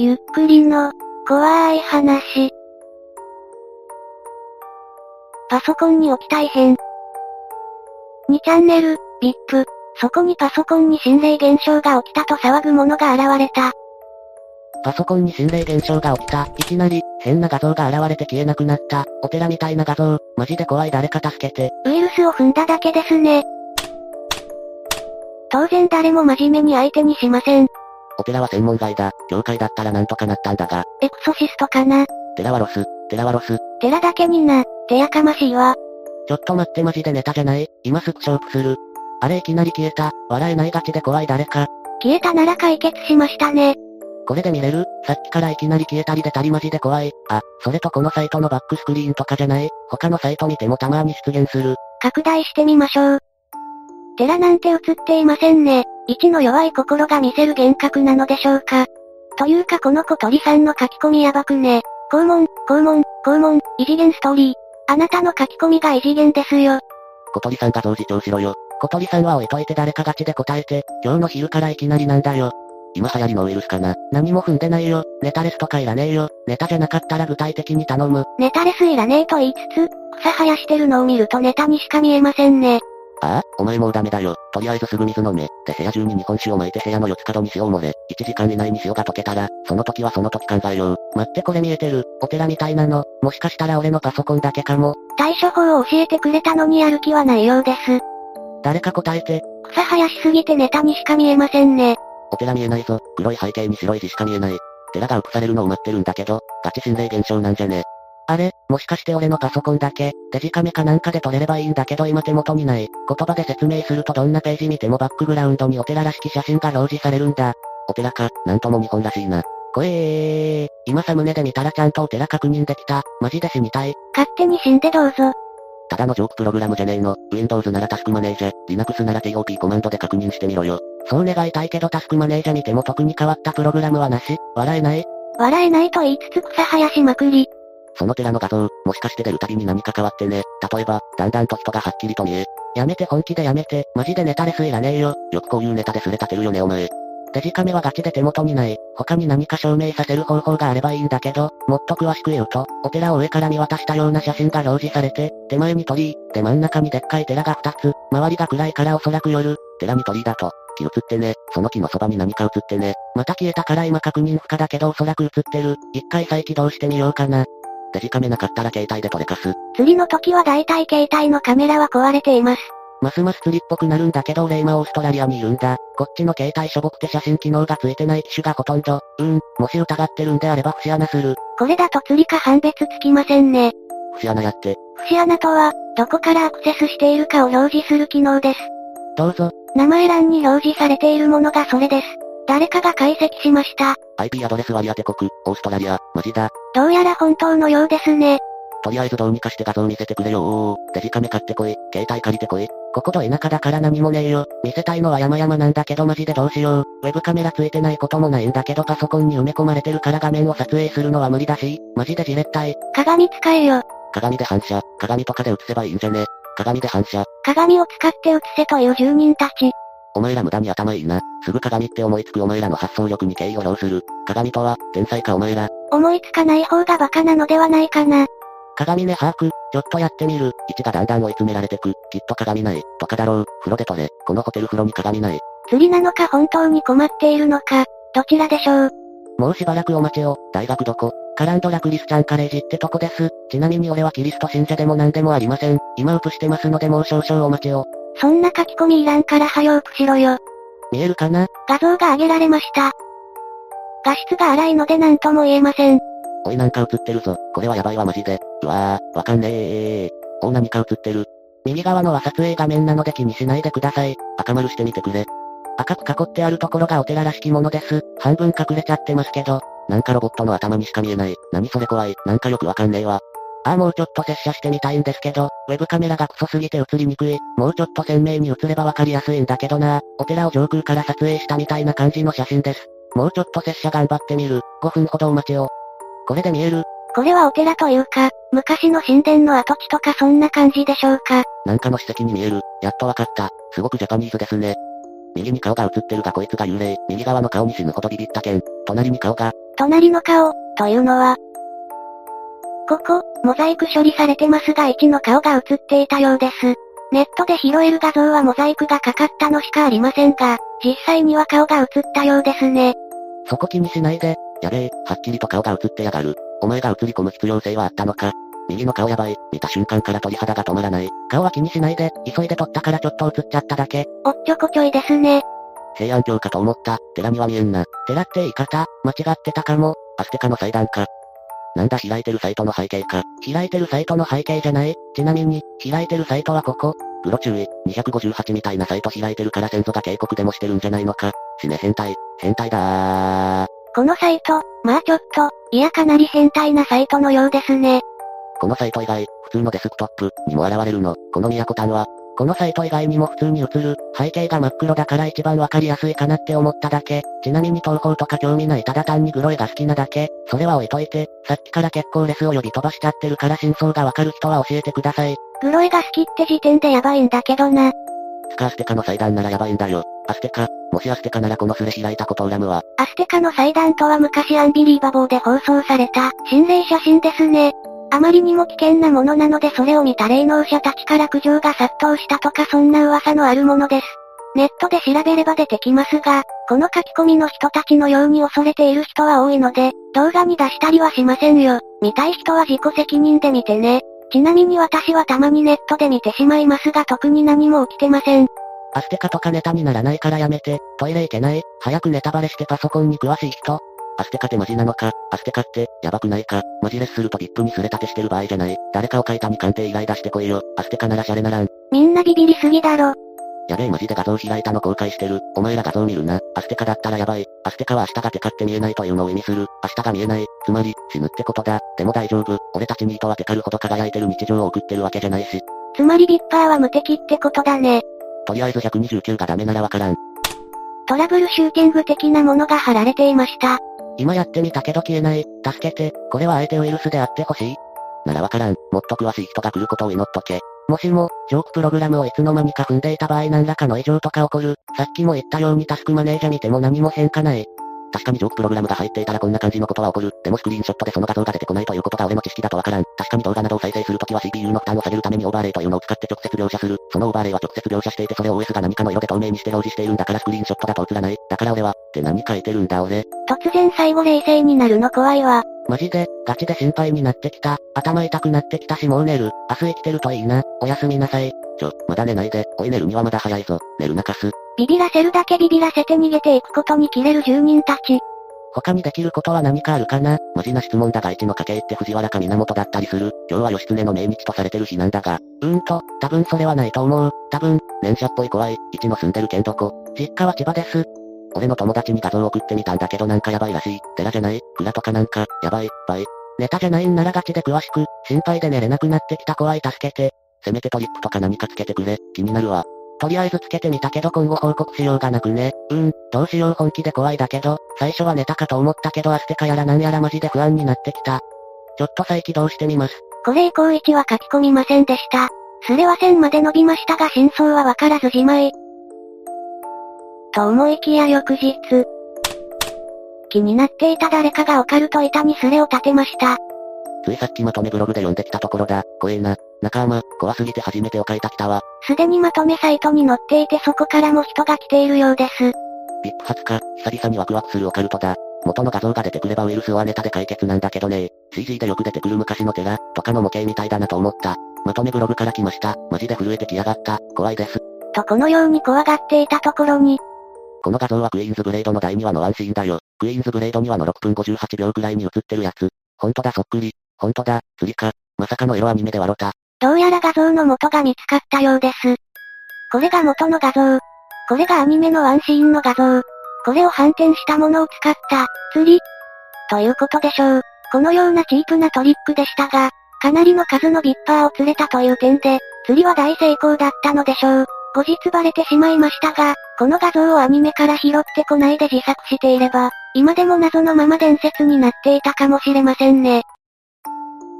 ゆっくりの、怖い話。パソコンに起きた異変。2チャンネル、VIP。そこにパソコンに心霊現象が起きたと騒ぐ者が現れた。パソコンに心霊現象が起きた。いきなり、変な画像が現れて消えなくなった。お寺みたいな画像。マジで怖い誰か助けて。ウイルスを踏んだだけですね。当然誰も真面目に相手にしません。お寺は専門外だ。教会だったらなんとかなったんだが。エクソシストかな？テラワロス。テラワロス。寺だけにな。ってやかましいわ。ちょっと待ってマジでネタじゃない？今すぐショープする。あれいきなり消えた。笑えないガチで怖い誰か。消えたなら解決しましたね。これで見れる？さっきからいきなり消えたり出たりマジで怖い。あ、それとこのサイトのバックスクリーンとかじゃない？他のサイト見てもたまに出現する。拡大してみましょう。寺なんて映っていませんね。一の弱い心が見せる幻覚なのでしょうか。というかこの小鳥さんの書き込みやばくね。肛門、肛門、肛門、異次元ストーリー。あなたの書き込みが異次元ですよ。小鳥さんが同時聴しろよ。小鳥さんは置いといて誰かガチで答えて、今日の昼からいきなりなんだよ。今流行りのウイルスかな。何も踏んでないよ。ネタレスとかいらねえよ。ネタじゃなかったら具体的に頼む。ネタレスいらねえと言いつつ、草生やしてるのを見るとネタにしか見えませんね。ああ、お前もうダメだよ。とりあえずすぐ水飲め。で部屋中に日本酒を巻いて部屋の四つ角に塩を漏れ。1時間以内に塩が溶けたら、その時はその時考えよう。待ってこれ見えてる。お寺みたいなの。もしかしたら俺のパソコンだけかも。対処法を教えてくれたのにやる気はないようです。誰か答えて。草生やしすぎてネタにしか見えませんね。お寺見えないぞ。黒い背景に白い字しか見えない。寺が映されるのを待ってるんだけど、ガチ心霊現象なんじゃね。あれ、もしかして俺のパソコンだけ、デジカメかなんかで撮れればいいんだけど今手元にない。言葉で説明するとどんなページ見てもバックグラウンドにお寺らしき写真が表示されるんだ。お寺か、なんとも日本らしいな。こえー、今サムネで見たらちゃんとお寺確認できた。マジで死にたい。勝手に死んでどうぞ。ただのジョークプログラムじゃねえの。Windows ならタスクマネージャー、Linux なら TOP コマンドで確認してみろよ。そう願いたいけどタスクマネージャー見ても特に変わったプログラムはなし笑えない笑えないと言いつつ草生やしまくり。その寺の画像、もしかして出るたびに何か変わってね。例えば、だんだんと人がはっきりと見え。やめて本気でやめて、マジでネタレスいらねえよ。よくこういうネタですれ立てるよねお前。デジカメはガチで手元にない。他に何か証明させる方法があればいいんだけど、もっと詳しく言うと、お寺を上から見渡したような写真が表示されて、手前に鳥居、で真ん中にでっかい寺が2つ、周りが暗いからおそらく夜、寺に鳥居だと、木映ってね、その木のそばに何か映ってね、また消えたから今確認不可だけどおそらく映ってる、一回再起動してみようかな。デジカメなかったら携帯で撮れかす。釣りの時は大体携帯のカメラは壊れています。ますます釣りっぽくなるんだけど俺今オーストラリアにいるんだ。こっちの携帯しょぼくて写真機能がついてない機種がほとんど。うん、もし疑ってるんであれば節穴する。これだと釣りか判別つきませんね。節穴やって。節穴とは、どこからアクセスしているかを表示する機能です。どうぞ。名前欄に表示されているものがそれです。誰かが解析しました。IP アドレス割り当て国、オーストラリア、マジだ。どうやら本当のようですね。とりあえずどうにかして画像見せてくれよー。デジカメ買ってこい。携帯借りてこい。ここど田舎だから何もねえよ。見せたいのは山々なんだけどマジでどうしよう。ウェブカメラついてないこともないんだけどパソコンに埋め込まれてるから画面を撮影するのは無理だし、マジでじれったい。鏡使えよ。鏡で反射、鏡とかで映せばいいんじゃね。鏡で反射。鏡を使って映せという住人たち。お前ら無駄に頭いいな。すぐ鏡って思いつくお前らの発想力に敬意を表する。鏡とは、天才かお前ら。思いつかない方がバカなのではないかな。鏡ね把握、ちょっとやってみる。1がだんだん追い詰められてく。きっと鏡ない。とかだろう。風呂で撮れ。このホテル風呂に鏡ない。釣りなのか本当に困っているのか、どちらでしょう。もうしばらくお待ちを。大学どこカランドラクリスチャンカレージってとこです。ちなみに俺はキリスト信者でも何でもありません。今映してますのでもう少々お待ちを。そんな書き込みいらんから早くしろよ。見えるかな？画像が上げられました。画質が荒いので何とも言えません。おいなんか映ってるぞ。これはやばいわマジで。うわー、わかんねえお何か映ってる。右側のは撮影画面なので気にしないでください。赤丸してみてくれ。赤く囲ってあるところがお寺らしきものです。半分隠れちゃってますけど。なんかロボットの頭にしか見えない。何それ怖い。なんかよくわかんねえわ。ああもうちょっと接写してみたいんですけど、ウェブカメラがクソすぎて映りにくい。もうちょっと鮮明に映ればわかりやすいんだけどな。お寺を上空から撮影したみたいな感じの写真です。もうちょっと接写頑張ってみる。5分ほどお待ちを。これで見える？これはお寺というか、昔の神殿の跡地とかそんな感じでしょうか。なんかの史跡に見える。やっとわかった。すごくジャパニーズですね。右に顔が映ってるがこいつが幽霊。右側の顔に死ぬほどビビった剣。隣に顔が、隣の顔、というのは、ここ、モザイク処理されてますが1の顔が映っていたようです。ネットで拾える画像はモザイクがかかったのしかありませんが、実際には顔が映ったようですね。そこ気にしないで、やべえ、はっきりと顔が映ってやがる。お前が映り込む必要性はあったのか。右の顔やばい。見た瞬間から鳥肌が止まらない。顔は気にしないで、急いで撮ったからちょっと映っちゃっただけ。おっちょこちょいですね。平安京かと思った。寺には見えんな。寺って言い方、間違ってたかも。アステカの祭壇か。なんだ開いてるサイトの背景か。開いてるサイトの背景じゃない？ちなみに、開いてるサイトはここ。プロ注意、258みたいなサイト開いてるから先祖が警告でもしてるんじゃないのか。死ね変態、変態だー。このサイト、まあちょっと、いやかなり変態なサイトのようですね。このサイト以外、普通のデスクトップにも現れるの。この都丹は、このサイト以外にも普通に映る、背景が真っ黒だから一番わかりやすいかなって思っただけ。ちなみに東方とか興味ないただ単にグロいが好きなだけ。それは置いといて、さっきから結構レスを読み飛ばしちゃってるから真相がわかる人は教えてください。グロいが好きって時点でやばいんだけどな。つかアステカの祭壇ならやばいんだよ。アステカ、もしアステカならこのスレ開いたことを恨むわ。アステカの祭壇とは昔アンビリーバボーで放送された、心霊写真ですね。あまりにも危険なものなのでそれを見た霊能者たちから苦情が殺到したとかそんな噂のあるものです。ネットで調べれば出てきますが、この書き込みの人たちのように恐れている人は多いので、動画に出したりはしませんよ。見たい人は自己責任で見てね。ちなみに私はたまにネットで見てしまいますが特に何も起きてません。アステカとかネタにならないからやめて、トイレ行けない、早くネタバレしてパソコンに詳しい人、アステカってマジなのかアステカって、やばくないかマジレスすると VIP にスレ立てしてる場合じゃない。誰かオカ板に鑑定依頼出してこいよ。アステカならシャレならん。みんなビビりすぎだろ。やべえマジで画像開いたの公開してる。お前ら画像見るな。アステカだったらやばい。アステカは明日がテカって見えないというのを意味する。明日が見えない。つまり、死ぬってことだ。でも大丈夫。俺たちニートはテカるほど輝いてる日常を送ってるわけじゃないし。つまりビッパーは無敵ってことだね。とりあえず129がダメならわからん。トラブルシューティング的なものが貼られていました。今やってみたけど消えない。助けて。これはあえてウイルスであってほしい。ならわからん。もっと詳しい人が来ることを祈っとけ。もしも、ジョークプログラムをいつの間にか踏んでいた場合何らかの異常とか起こる。さっきも言ったようにタスクマネージャ見ても何も変化ない。確かにジョークプログラムが入っていたらこんな感じのことは起こる。でもスクリーンショットでその画像が出てこないということが俺の知識だとわからん。確かに動画などを再生するときは CPU の負担を下げるためにオーバーレイというのを使って直接描写する。そのオーバーレイは直接描写していてそれを OS が何かの色で透明にして表示しているんだからスクリーンショットだと映らない。だから俺は、って何書いてるんだ俺。突然最後冷静になるの怖いわ。マジで、ガチで心配になってきた。頭痛くなってきたしもう寝る。明日生きてるといいな。おやすみなさい。ちょ、まだ寝ないで。おい寝るにはまだ早いぞ。寝るなかす。ビビらせるだけビビらせて逃げていくことに切れる住人たち。他にできることは何かあるかな？マジな質問だが一の家系って藤原か源だったりする。今日は義経の命日とされてる日なんだが。うーんと、多分それはないと思う。多分、年者っぽい怖い。一の住んでる県どこ実家は千葉です。俺の友達に画像送ってみたんだけどなんかやばいらしい。寺じゃない？蔵とかなんか、やばい、ばい。ネタじゃないんならガチで詳しく、心配で寝れなくなってきた怖い助けて。せめてトリップとか何かつけてくれ。気になるわ。とりあえずつけてみたけど今後報告しようがなくね。うん、どうしよう本気で怖いだけど、最初はネタかと思ったけどアステカやらなんやらマジで不安になってきた。ちょっと再起動してみます。これ以降1は書き込みませんでした。スレは線まで伸びましたが真相はわからずじまい。と思いきや翌日。気になっていた誰かがオカルト板にスレを立てました。ついさっきまとめブログで読んできたところだ。怖えな。仲間、怖すぎて初めてを書いたきたわ。すでにまとめサイトに載っていてそこからも人が来ているようです。ビップ発か、久々にワクワクするオカルトだ。元の画像が出てくればウイルスはネタで解決なんだけどね CG でよく出てくる昔の寺、とかの模型みたいだなと思った。まとめブログから来ました。マジで震えてきやがった。怖いです。とこのように怖がっていたところに。この画像はクイーンズブレードの第2話のワンシーンだよ。クイーンズブレード2話の6分58秒くらいに映ってるやつ。ほんとだそっくり。ほんとだ、釣りか。まさかのエロアニメで笑った。どうやら画像の元が見つかったようです。これが元の画像。これがアニメのワンシーンの画像。これを反転したものを使った、釣り。ということでしょう。このようなチープなトリックでしたが、かなりの数のビッパーを釣れたという点で、釣りは大成功だったのでしょう。後日バレてしまいましたが、この画像をアニメから拾ってこないで自作していれば、今でも謎のまま伝説になっていたかもしれませんね。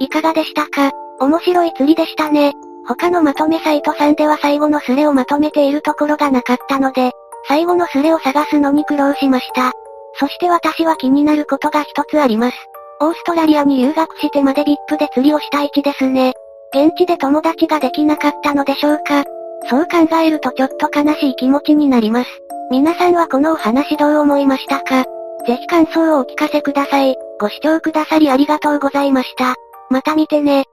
いかがでしたか？面白い釣りでしたね。他のまとめサイトさんでは最後のスレをまとめているところがなかったので、最後のスレを探すのに苦労しました。そして私は気になることが一つあります。オーストラリアに留学してまで VIP で釣りをした位置ですね。現地で友達ができなかったのでしょうか。そう考えるとちょっと悲しい気持ちになります。皆さんはこのお話どう思いましたか？ぜひ感想をお聞かせください。ご視聴くださりありがとうございました。また見てね。